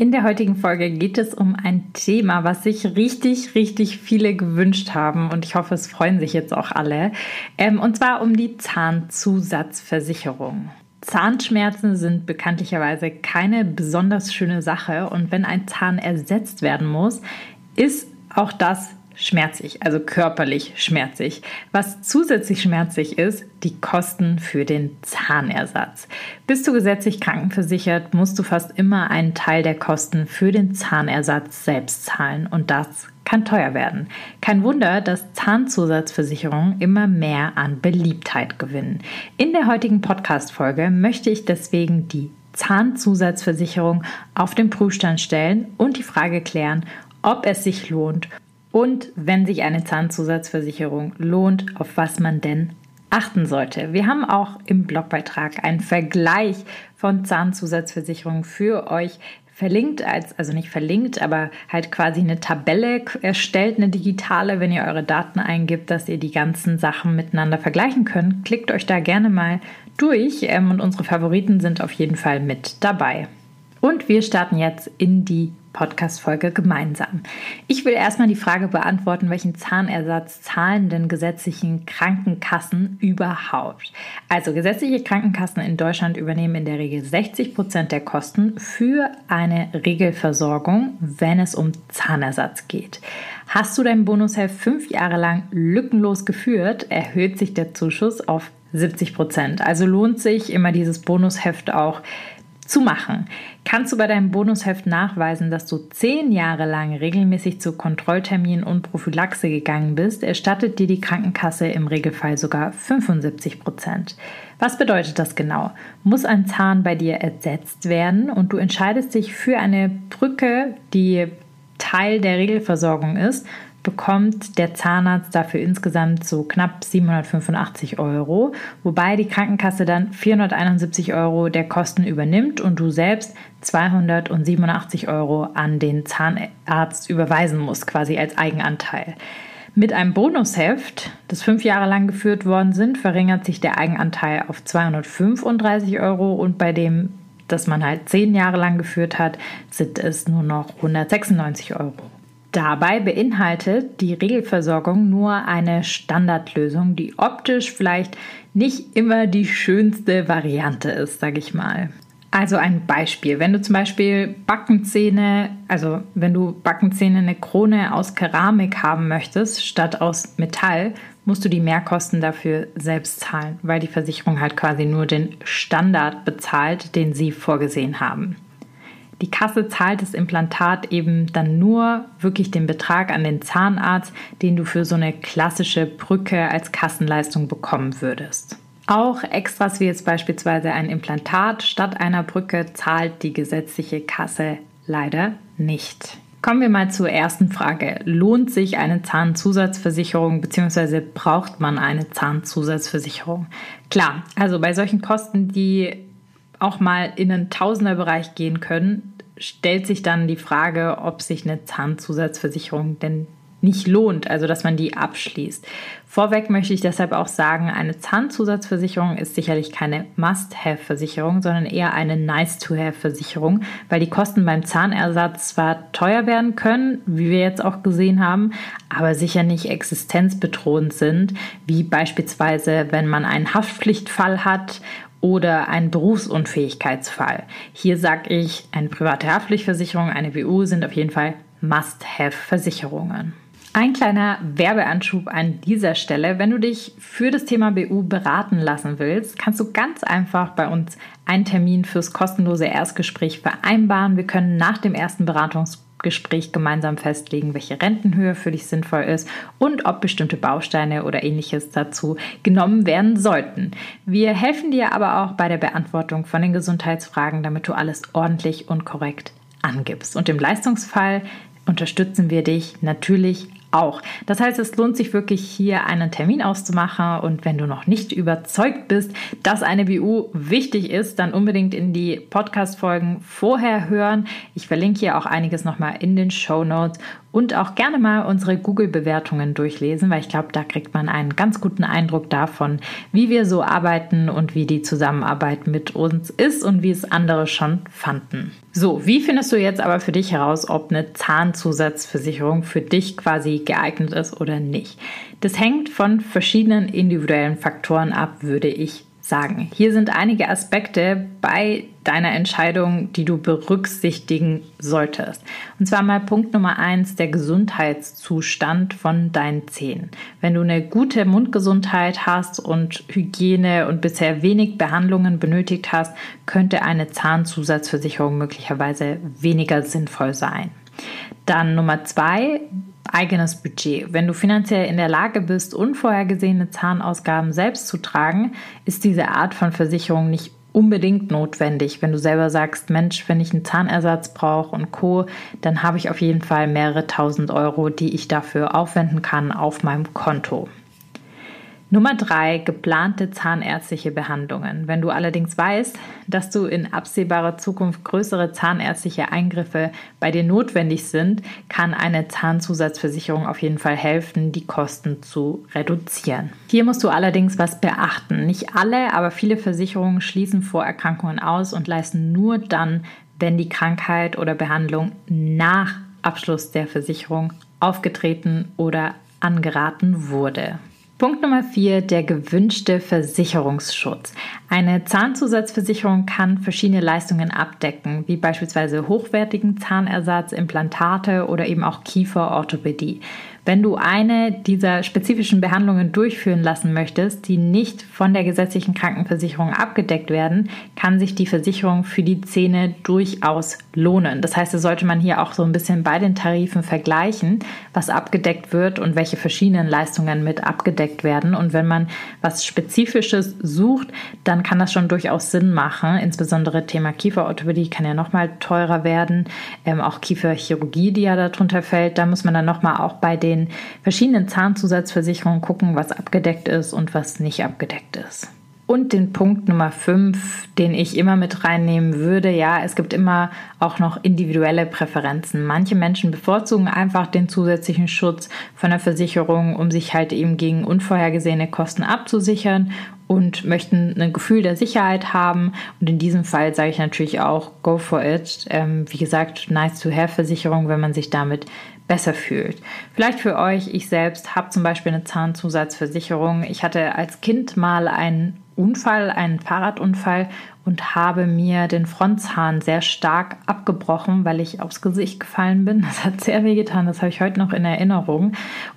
In der heutigen Folge geht es um ein Thema, was sich richtig, richtig viele gewünscht haben und ich hoffe, es freuen sich jetzt auch alle. Ähm, und zwar um die Zahnzusatzversicherung. Zahnschmerzen sind bekanntlicherweise keine besonders schöne Sache und wenn ein Zahn ersetzt werden muss, ist auch das schmerzig, also körperlich schmerzig. Was zusätzlich schmerzig ist, die Kosten für den Zahnersatz. Bist du gesetzlich krankenversichert, musst du fast immer einen Teil der Kosten für den Zahnersatz selbst zahlen und das kann teuer werden. Kein Wunder, dass Zahnzusatzversicherungen immer mehr an Beliebtheit gewinnen. In der heutigen Podcast-Folge möchte ich deswegen die Zahnzusatzversicherung auf den Prüfstand stellen und die Frage klären, ob es sich lohnt und wenn sich eine Zahnzusatzversicherung lohnt, auf was man denn achten sollte. Wir haben auch im Blogbeitrag einen Vergleich von Zahnzusatzversicherungen für euch verlinkt, als, also nicht verlinkt, aber halt quasi eine Tabelle erstellt, eine digitale, wenn ihr eure Daten eingibt, dass ihr die ganzen Sachen miteinander vergleichen könnt. Klickt euch da gerne mal durch ähm, und unsere Favoriten sind auf jeden Fall mit dabei. Und wir starten jetzt in die Podcast-Folge gemeinsam. Ich will erstmal die Frage beantworten, welchen Zahnersatz zahlen denn gesetzlichen Krankenkassen überhaupt? Also gesetzliche Krankenkassen in Deutschland übernehmen in der Regel 60 Prozent der Kosten für eine Regelversorgung, wenn es um Zahnersatz geht. Hast du dein Bonusheft fünf Jahre lang lückenlos geführt, erhöht sich der Zuschuss auf 70 Prozent. Also lohnt sich immer dieses Bonusheft auch zu machen. Kannst du bei deinem Bonusheft nachweisen, dass du zehn Jahre lang regelmäßig zu Kontrollterminen und Prophylaxe gegangen bist, erstattet dir die Krankenkasse im Regelfall sogar 75 Prozent. Was bedeutet das genau? Muss ein Zahn bei dir ersetzt werden und du entscheidest dich für eine Brücke, die Teil der Regelversorgung ist, bekommt der Zahnarzt dafür insgesamt so knapp 785 Euro, wobei die Krankenkasse dann 471 Euro der Kosten übernimmt und du selbst 287 Euro an den Zahnarzt überweisen musst, quasi als Eigenanteil. Mit einem Bonusheft, das fünf Jahre lang geführt worden sind, verringert sich der Eigenanteil auf 235 Euro und bei dem, das man halt zehn Jahre lang geführt hat, sind es nur noch 196 Euro. Dabei beinhaltet die Regelversorgung nur eine Standardlösung, die optisch vielleicht nicht immer die schönste Variante ist, sage ich mal. Also ein Beispiel, wenn du zum Beispiel Backenzähne, also wenn du Backenzähne eine Krone aus Keramik haben möchtest statt aus Metall, musst du die Mehrkosten dafür selbst zahlen, weil die Versicherung halt quasi nur den Standard bezahlt, den sie vorgesehen haben. Die Kasse zahlt das Implantat eben dann nur wirklich den Betrag an den Zahnarzt, den du für so eine klassische Brücke als Kassenleistung bekommen würdest. Auch Extras wie jetzt beispielsweise ein Implantat statt einer Brücke zahlt die gesetzliche Kasse leider nicht. Kommen wir mal zur ersten Frage. Lohnt sich eine Zahnzusatzversicherung bzw. braucht man eine Zahnzusatzversicherung? Klar, also bei solchen Kosten, die auch mal in den Tausenderbereich gehen können, stellt sich dann die Frage, ob sich eine Zahnzusatzversicherung denn nicht lohnt, also dass man die abschließt. Vorweg möchte ich deshalb auch sagen, eine Zahnzusatzversicherung ist sicherlich keine Must-Have-Versicherung, sondern eher eine Nice-to-Have-Versicherung, weil die Kosten beim Zahnersatz zwar teuer werden können, wie wir jetzt auch gesehen haben, aber sicher nicht existenzbedrohend sind, wie beispielsweise, wenn man einen Haftpflichtfall hat oder ein Berufsunfähigkeitsfall. Hier sage ich, eine private Haftpflichtversicherung, eine WU sind auf jeden Fall Must-Have-Versicherungen. Ein kleiner Werbeanschub an dieser Stelle. Wenn du dich für das Thema BU beraten lassen willst, kannst du ganz einfach bei uns einen Termin fürs kostenlose Erstgespräch vereinbaren. Wir können nach dem ersten Beratungs Gespräch gemeinsam festlegen, welche Rentenhöhe für dich sinnvoll ist und ob bestimmte Bausteine oder ähnliches dazu genommen werden sollten. Wir helfen dir aber auch bei der Beantwortung von den Gesundheitsfragen, damit du alles ordentlich und korrekt angibst. Und im Leistungsfall unterstützen wir dich natürlich auch. Das heißt, es lohnt sich wirklich hier einen Termin auszumachen und wenn du noch nicht überzeugt bist, dass eine BU wichtig ist, dann unbedingt in die Podcast-Folgen vorher hören. Ich verlinke hier auch einiges nochmal in den Show Notes und auch gerne mal unsere Google-Bewertungen durchlesen, weil ich glaube, da kriegt man einen ganz guten Eindruck davon, wie wir so arbeiten und wie die Zusammenarbeit mit uns ist und wie es andere schon fanden. So, wie findest du jetzt aber für dich heraus, ob eine Zahnzusatzversicherung für dich quasi geeignet ist oder nicht? Das hängt von verschiedenen individuellen Faktoren ab, würde ich sagen. Hier sind einige Aspekte bei deiner Entscheidung, die du berücksichtigen solltest. Und zwar mal Punkt Nummer eins, der Gesundheitszustand von deinen Zähnen. Wenn du eine gute Mundgesundheit hast und Hygiene und bisher wenig Behandlungen benötigt hast, könnte eine Zahnzusatzversicherung möglicherweise weniger sinnvoll sein. Dann Nummer zwei, eigenes Budget. Wenn du finanziell in der Lage bist, unvorhergesehene Zahnausgaben selbst zu tragen, ist diese Art von Versicherung nicht unbedingt notwendig. Wenn du selber sagst, Mensch, wenn ich einen Zahnersatz brauche und Co., dann habe ich auf jeden Fall mehrere tausend Euro, die ich dafür aufwenden kann auf meinem Konto. Nummer drei, geplante zahnärztliche Behandlungen. Wenn du allerdings weißt, dass du in absehbarer Zukunft größere zahnärztliche Eingriffe bei dir notwendig sind, kann eine Zahnzusatzversicherung auf jeden Fall helfen, die Kosten zu reduzieren. Hier musst du allerdings was beachten. Nicht alle, aber viele Versicherungen schließen Vorerkrankungen aus und leisten nur dann, wenn die Krankheit oder Behandlung nach Abschluss der Versicherung aufgetreten oder angeraten wurde. Punkt Nummer vier, der gewünschte Versicherungsschutz. Eine Zahnzusatzversicherung kann verschiedene Leistungen abdecken, wie beispielsweise hochwertigen Zahnersatz, Implantate oder eben auch Kieferorthopädie. Wenn du eine dieser spezifischen Behandlungen durchführen lassen möchtest, die nicht von der gesetzlichen Krankenversicherung abgedeckt werden, kann sich die Versicherung für die Zähne durchaus lohnen. Das heißt, da sollte man hier auch so ein bisschen bei den Tarifen vergleichen, was abgedeckt wird und welche verschiedenen Leistungen mit abgedeckt werden. Und wenn man was Spezifisches sucht, dann kann das schon durchaus Sinn machen. Insbesondere Thema Kieferorthopädie kann ja nochmal teurer werden. Ähm, auch Kieferchirurgie, die ja darunter fällt, da muss man dann nochmal auch bei den den verschiedenen Zahnzusatzversicherungen gucken, was abgedeckt ist und was nicht abgedeckt ist. Und den Punkt Nummer 5, den ich immer mit reinnehmen würde, ja, es gibt immer auch noch individuelle Präferenzen. Manche Menschen bevorzugen einfach den zusätzlichen Schutz von der Versicherung, um sich halt eben gegen unvorhergesehene Kosten abzusichern und möchten ein Gefühl der Sicherheit haben. Und in diesem Fall sage ich natürlich auch, go for it. Ähm, wie gesagt, nice to have Versicherung, wenn man sich damit besser fühlt. Vielleicht für euch, ich selbst habe zum Beispiel eine Zahnzusatzversicherung. Ich hatte als Kind mal einen Unfall, einen Fahrradunfall und habe mir den Frontzahn sehr stark abgebrochen, weil ich aufs Gesicht gefallen bin. Das hat sehr weh getan, das habe ich heute noch in Erinnerung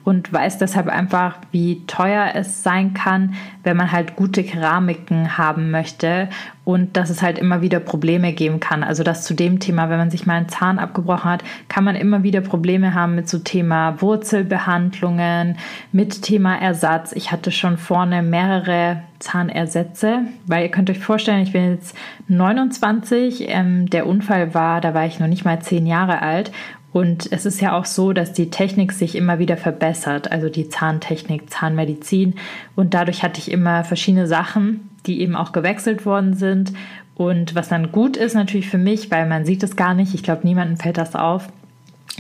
und weiß deshalb einfach, wie teuer es sein kann, wenn man halt gute Keramiken haben möchte und dass es halt immer wieder Probleme geben kann. Also das zu dem Thema, wenn man sich mal einen Zahn abgebrochen hat, kann man immer wieder Probleme haben mit so Thema Wurzelbehandlungen, mit Thema Ersatz. Ich hatte schon vorne mehrere Zahnersätze, weil ihr könnt euch vorstellen, ich bin jetzt 29, ähm, der Unfall war, da war ich noch nicht mal zehn Jahre alt und es ist ja auch so, dass die Technik sich immer wieder verbessert, also die Zahntechnik, Zahnmedizin. Und dadurch hatte ich immer verschiedene Sachen, die eben auch gewechselt worden sind. Und was dann gut ist natürlich für mich, weil man sieht es gar nicht, ich glaube, niemandem fällt das auf,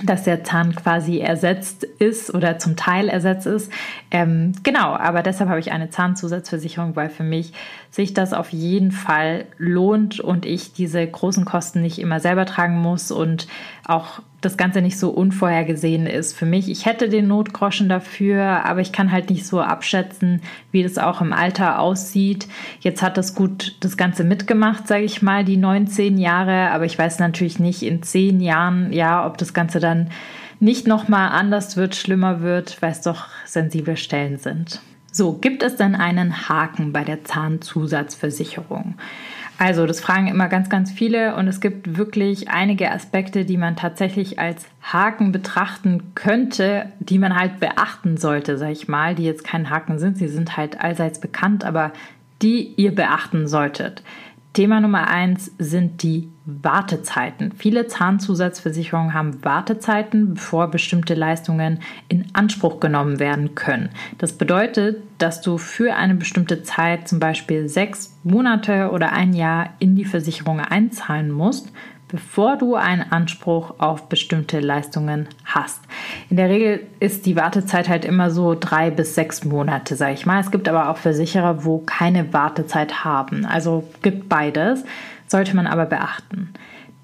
dass der Zahn quasi ersetzt ist oder zum Teil ersetzt ist. Ähm, genau, aber deshalb habe ich eine Zahnzusatzversicherung, weil für mich sich das auf jeden Fall lohnt und ich diese großen Kosten nicht immer selber tragen muss und auch das Ganze nicht so unvorhergesehen ist für mich. Ich hätte den Notgroschen dafür, aber ich kann halt nicht so abschätzen, wie das auch im Alter aussieht. Jetzt hat das gut das Ganze mitgemacht, sage ich mal, die 19 Jahre, aber ich weiß natürlich nicht in zehn Jahren, ja, ob das Ganze dann nicht nochmal anders wird, schlimmer wird, weil es doch sensible Stellen sind. So, gibt es denn einen Haken bei der Zahnzusatzversicherung? Also, das fragen immer ganz, ganz viele und es gibt wirklich einige Aspekte, die man tatsächlich als Haken betrachten könnte, die man halt beachten sollte, sag ich mal, die jetzt kein Haken sind, sie sind halt allseits bekannt, aber die ihr beachten solltet. Thema Nummer eins sind die Wartezeiten. Viele Zahnzusatzversicherungen haben Wartezeiten, bevor bestimmte Leistungen in Anspruch genommen werden können. Das bedeutet, dass du für eine bestimmte Zeit, zum Beispiel sechs Monate oder ein Jahr, in die Versicherung einzahlen musst, bevor du einen Anspruch auf bestimmte Leistungen hast. In der Regel ist die Wartezeit halt immer so drei bis sechs Monate, sage ich mal. Es gibt aber auch Versicherer, wo keine Wartezeit haben. Also gibt beides, sollte man aber beachten.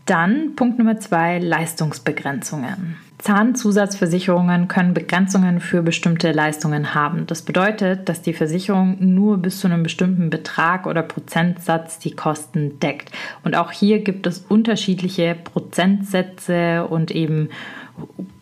Dann Punkt Nummer zwei, Leistungsbegrenzungen. Zahnzusatzversicherungen können Begrenzungen für bestimmte Leistungen haben. Das bedeutet, dass die Versicherung nur bis zu einem bestimmten Betrag oder Prozentsatz die Kosten deckt. Und auch hier gibt es unterschiedliche Prozentsätze und eben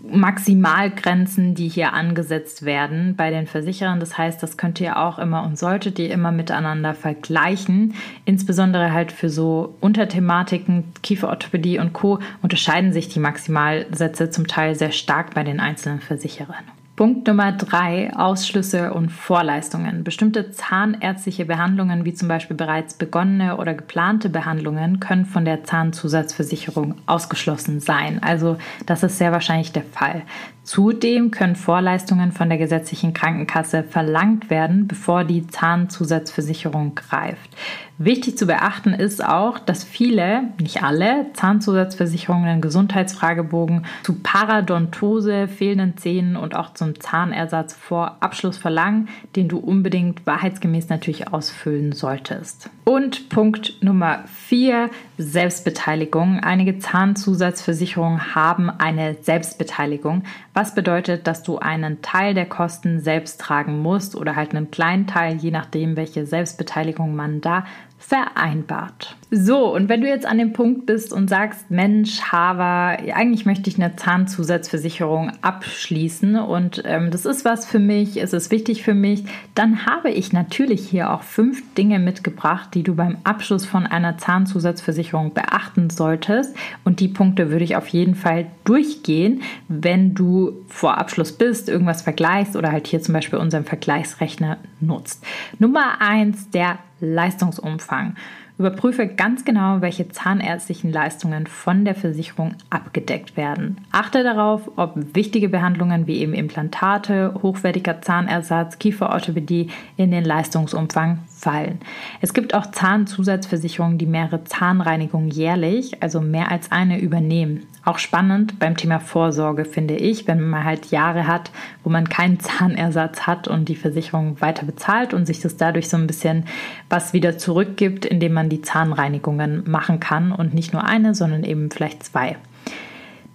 Maximalgrenzen, die hier angesetzt werden bei den Versicherern. Das heißt, das könnt ihr auch immer und solltet ihr immer miteinander vergleichen. Insbesondere halt für so Unterthematiken, Kieferorthopädie und Co. unterscheiden sich die Maximalsätze zum Teil sehr stark bei den einzelnen Versicherern. Punkt Nummer drei, Ausschlüsse und Vorleistungen. Bestimmte zahnärztliche Behandlungen, wie zum Beispiel bereits begonnene oder geplante Behandlungen, können von der Zahnzusatzversicherung ausgeschlossen sein. Also das ist sehr wahrscheinlich der Fall. Zudem können Vorleistungen von der gesetzlichen Krankenkasse verlangt werden, bevor die Zahnzusatzversicherung greift. Wichtig zu beachten ist auch, dass viele, nicht alle, Zahnzusatzversicherungen einen Gesundheitsfragebogen zu Paradontose, fehlenden Zähnen und auch zum Zahnersatz vor Abschluss verlangen, den du unbedingt wahrheitsgemäß natürlich ausfüllen solltest. Und Punkt Nummer vier, Selbstbeteiligung. Einige Zahnzusatzversicherungen haben eine Selbstbeteiligung, was bedeutet, dass du einen Teil der Kosten selbst tragen musst oder halt einen kleinen Teil, je nachdem, welche Selbstbeteiligung man da vereinbart. So, und wenn du jetzt an dem Punkt bist und sagst, Mensch, Hava, eigentlich möchte ich eine Zahnzusatzversicherung abschließen und ähm, das ist was für mich, es ist wichtig für mich, dann habe ich natürlich hier auch fünf Dinge mitgebracht, die du beim Abschluss von einer Zahnzusatzversicherung beachten solltest. Und die Punkte würde ich auf jeden Fall durchgehen, wenn du vor Abschluss bist, irgendwas vergleichst oder halt hier zum Beispiel unseren Vergleichsrechner nutzt. Nummer eins, der Leistungsumfang. Überprüfe ganz genau, welche zahnärztlichen Leistungen von der Versicherung abgedeckt werden. Achte darauf, ob wichtige Behandlungen wie eben Implantate, hochwertiger Zahnersatz, Kieferorthopädie in den Leistungsumfang fallen. Es gibt auch Zahnzusatzversicherungen, die mehrere Zahnreinigungen jährlich, also mehr als eine, übernehmen. Auch spannend beim Thema Vorsorge finde ich, wenn man halt Jahre hat, wo man keinen Zahnersatz hat und die Versicherung weiter bezahlt und sich das dadurch so ein bisschen was wieder zurückgibt, indem man die Zahnreinigungen machen kann und nicht nur eine, sondern eben vielleicht zwei.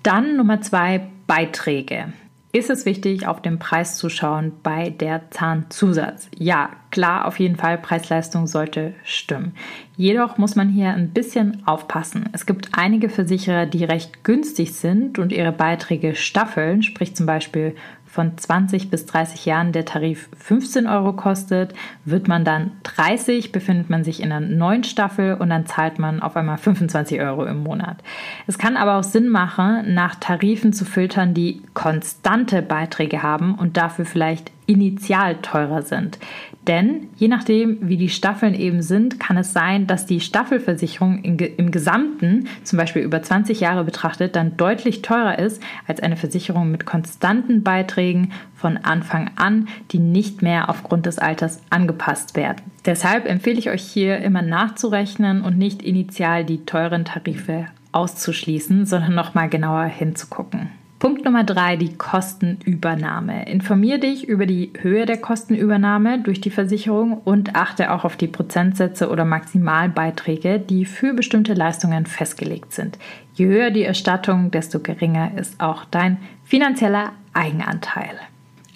Dann Nummer zwei, Beiträge ist es wichtig, auf den Preis zu schauen bei der Zahnzusatz. Ja, klar, auf jeden Fall, Preis-Leistung sollte stimmen. Jedoch muss man hier ein bisschen aufpassen. Es gibt einige Versicherer, die recht günstig sind und ihre Beiträge staffeln, sprich zum Beispiel von 20 bis 30 Jahren der Tarif 15 Euro kostet, wird man dann 30, befindet man sich in einer neuen Staffel und dann zahlt man auf einmal 25 Euro im Monat. Es kann aber auch Sinn machen, nach Tarifen zu filtern, die konstante Beiträge haben und dafür vielleicht initial teurer sind. Denn je nachdem, wie die Staffeln eben sind, kann es sein, dass die Staffelversicherung im Gesamten, zum Beispiel über 20 Jahre betrachtet, dann deutlich teurer ist als eine Versicherung mit konstanten Beiträgen von Anfang an, die nicht mehr aufgrund des Alters angepasst werden. Deshalb empfehle ich euch hier immer nachzurechnen und nicht initial die teuren Tarife auszuschließen, sondern nochmal genauer hinzugucken. Punkt Nummer drei, die Kostenübernahme. Informier dich über die Höhe der Kostenübernahme durch die Versicherung und achte auch auf die Prozentsätze oder Maximalbeiträge, die für bestimmte Leistungen festgelegt sind. Je höher die Erstattung, desto geringer ist auch dein finanzieller Eigenanteil.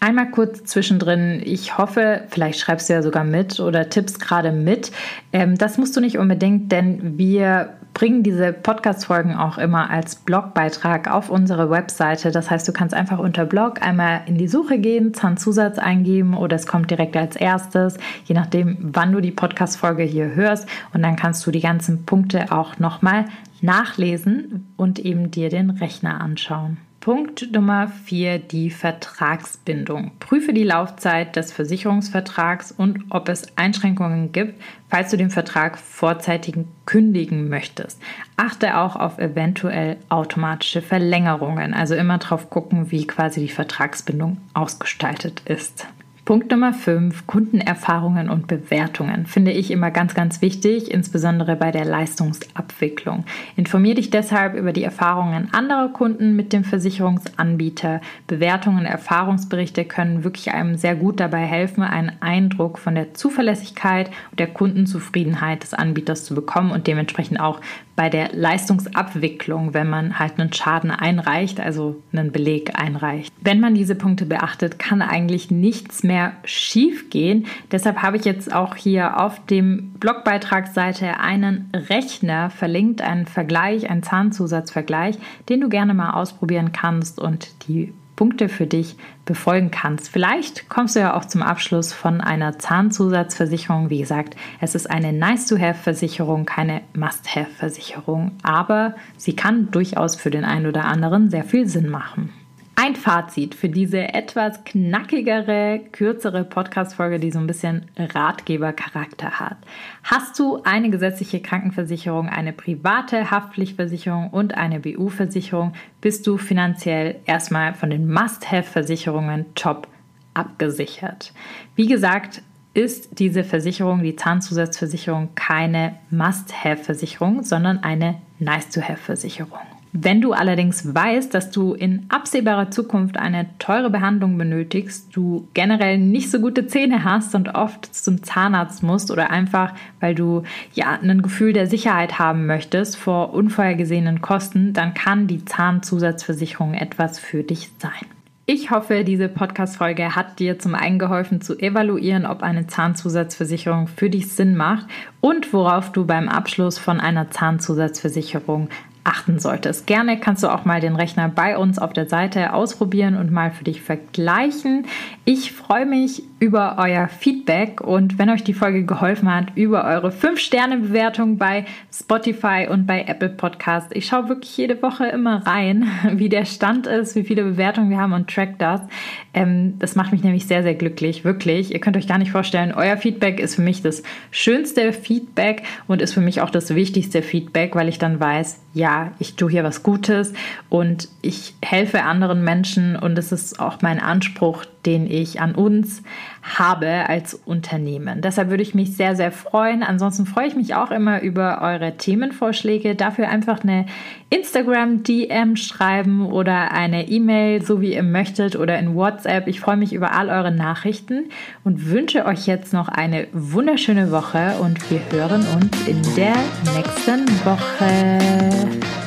Einmal kurz zwischendrin, ich hoffe, vielleicht schreibst du ja sogar mit oder tippst gerade mit. Ähm, das musst du nicht unbedingt, denn wir bringen diese Podcast-Folgen auch immer als Blogbeitrag auf unsere Webseite. Das heißt, du kannst einfach unter Blog einmal in die Suche gehen, Zahnzusatz eingeben oder es kommt direkt als erstes, je nachdem, wann du die Podcast-Folge hier hörst. Und dann kannst du die ganzen Punkte auch nochmal nachlesen und eben dir den Rechner anschauen. Punkt Nummer 4, die Vertragsbindung. Prüfe die Laufzeit des Versicherungsvertrags und ob es Einschränkungen gibt, falls du den Vertrag vorzeitig kündigen möchtest. Achte auch auf eventuell automatische Verlängerungen, also immer drauf gucken, wie quasi die Vertragsbindung ausgestaltet ist. Punkt Nummer 5, Kundenerfahrungen und Bewertungen, finde ich immer ganz, ganz wichtig, insbesondere bei der Leistungsabwicklung. Informiere dich deshalb über die Erfahrungen anderer Kunden mit dem Versicherungsanbieter. Bewertungen, Erfahrungsberichte können wirklich einem sehr gut dabei helfen, einen Eindruck von der Zuverlässigkeit und der Kundenzufriedenheit des Anbieters zu bekommen und dementsprechend auch bei der Leistungsabwicklung, wenn man halt einen Schaden einreicht, also einen Beleg einreicht. Wenn man diese Punkte beachtet, kann eigentlich nichts mehr schief gehen. Deshalb habe ich jetzt auch hier auf dem Blogbeitragsseite einen Rechner verlinkt, einen Vergleich, einen Zahnzusatzvergleich, den du gerne mal ausprobieren kannst und die Punkte für dich befolgen kannst. Vielleicht kommst du ja auch zum Abschluss von einer Zahnzusatzversicherung. Wie gesagt, es ist eine Nice-to-have-Versicherung, keine Must-have-Versicherung, aber sie kann durchaus für den einen oder anderen sehr viel Sinn machen. Ein Fazit für diese etwas knackigere, kürzere Podcast-Folge, die so ein bisschen Ratgebercharakter hat. Hast du eine gesetzliche Krankenversicherung, eine private Haftpflichtversicherung und eine BU-Versicherung, bist du finanziell erstmal von den Must-Have-Versicherungen top abgesichert. Wie gesagt, ist diese Versicherung, die Zahnzusatzversicherung, keine Must-Have-Versicherung, sondern eine Nice-to-Have-Versicherung. Wenn du allerdings weißt, dass du in absehbarer Zukunft eine teure Behandlung benötigst, du generell nicht so gute Zähne hast und oft zum Zahnarzt musst oder einfach, weil du ja ein Gefühl der Sicherheit haben möchtest vor unvorhergesehenen Kosten, dann kann die Zahnzusatzversicherung etwas für dich sein. Ich hoffe, diese Podcast-Folge hat dir zum einen geholfen zu evaluieren, ob eine Zahnzusatzversicherung für dich Sinn macht und worauf du beim Abschluss von einer Zahnzusatzversicherung achten solltest. Gerne kannst du auch mal den Rechner bei uns auf der Seite ausprobieren und mal für dich vergleichen. Ich freue mich über euer Feedback und wenn euch die Folge geholfen hat, über eure 5-Sterne-Bewertung bei Spotify und bei Apple Podcast. Ich schaue wirklich jede Woche immer rein, wie der Stand ist, wie viele Bewertungen wir haben und track das. Ähm, das macht mich nämlich sehr, sehr glücklich, wirklich. Ihr könnt euch gar nicht vorstellen, euer Feedback ist für mich das schönste Feedback und ist für mich auch das wichtigste Feedback, weil ich dann weiß, ja, ich tue hier was Gutes und ich helfe anderen Menschen und es ist auch mein Anspruch, den ich an uns habe als Unternehmen. Deshalb würde ich mich sehr, sehr freuen. Ansonsten freue ich mich auch immer über eure Themenvorschläge. Dafür einfach eine Instagram-DM schreiben oder eine E-Mail, so wie ihr möchtet, oder in WhatsApp. Ich freue mich über all eure Nachrichten und wünsche euch jetzt noch eine wunderschöne Woche und wir hören uns in der nächsten Woche.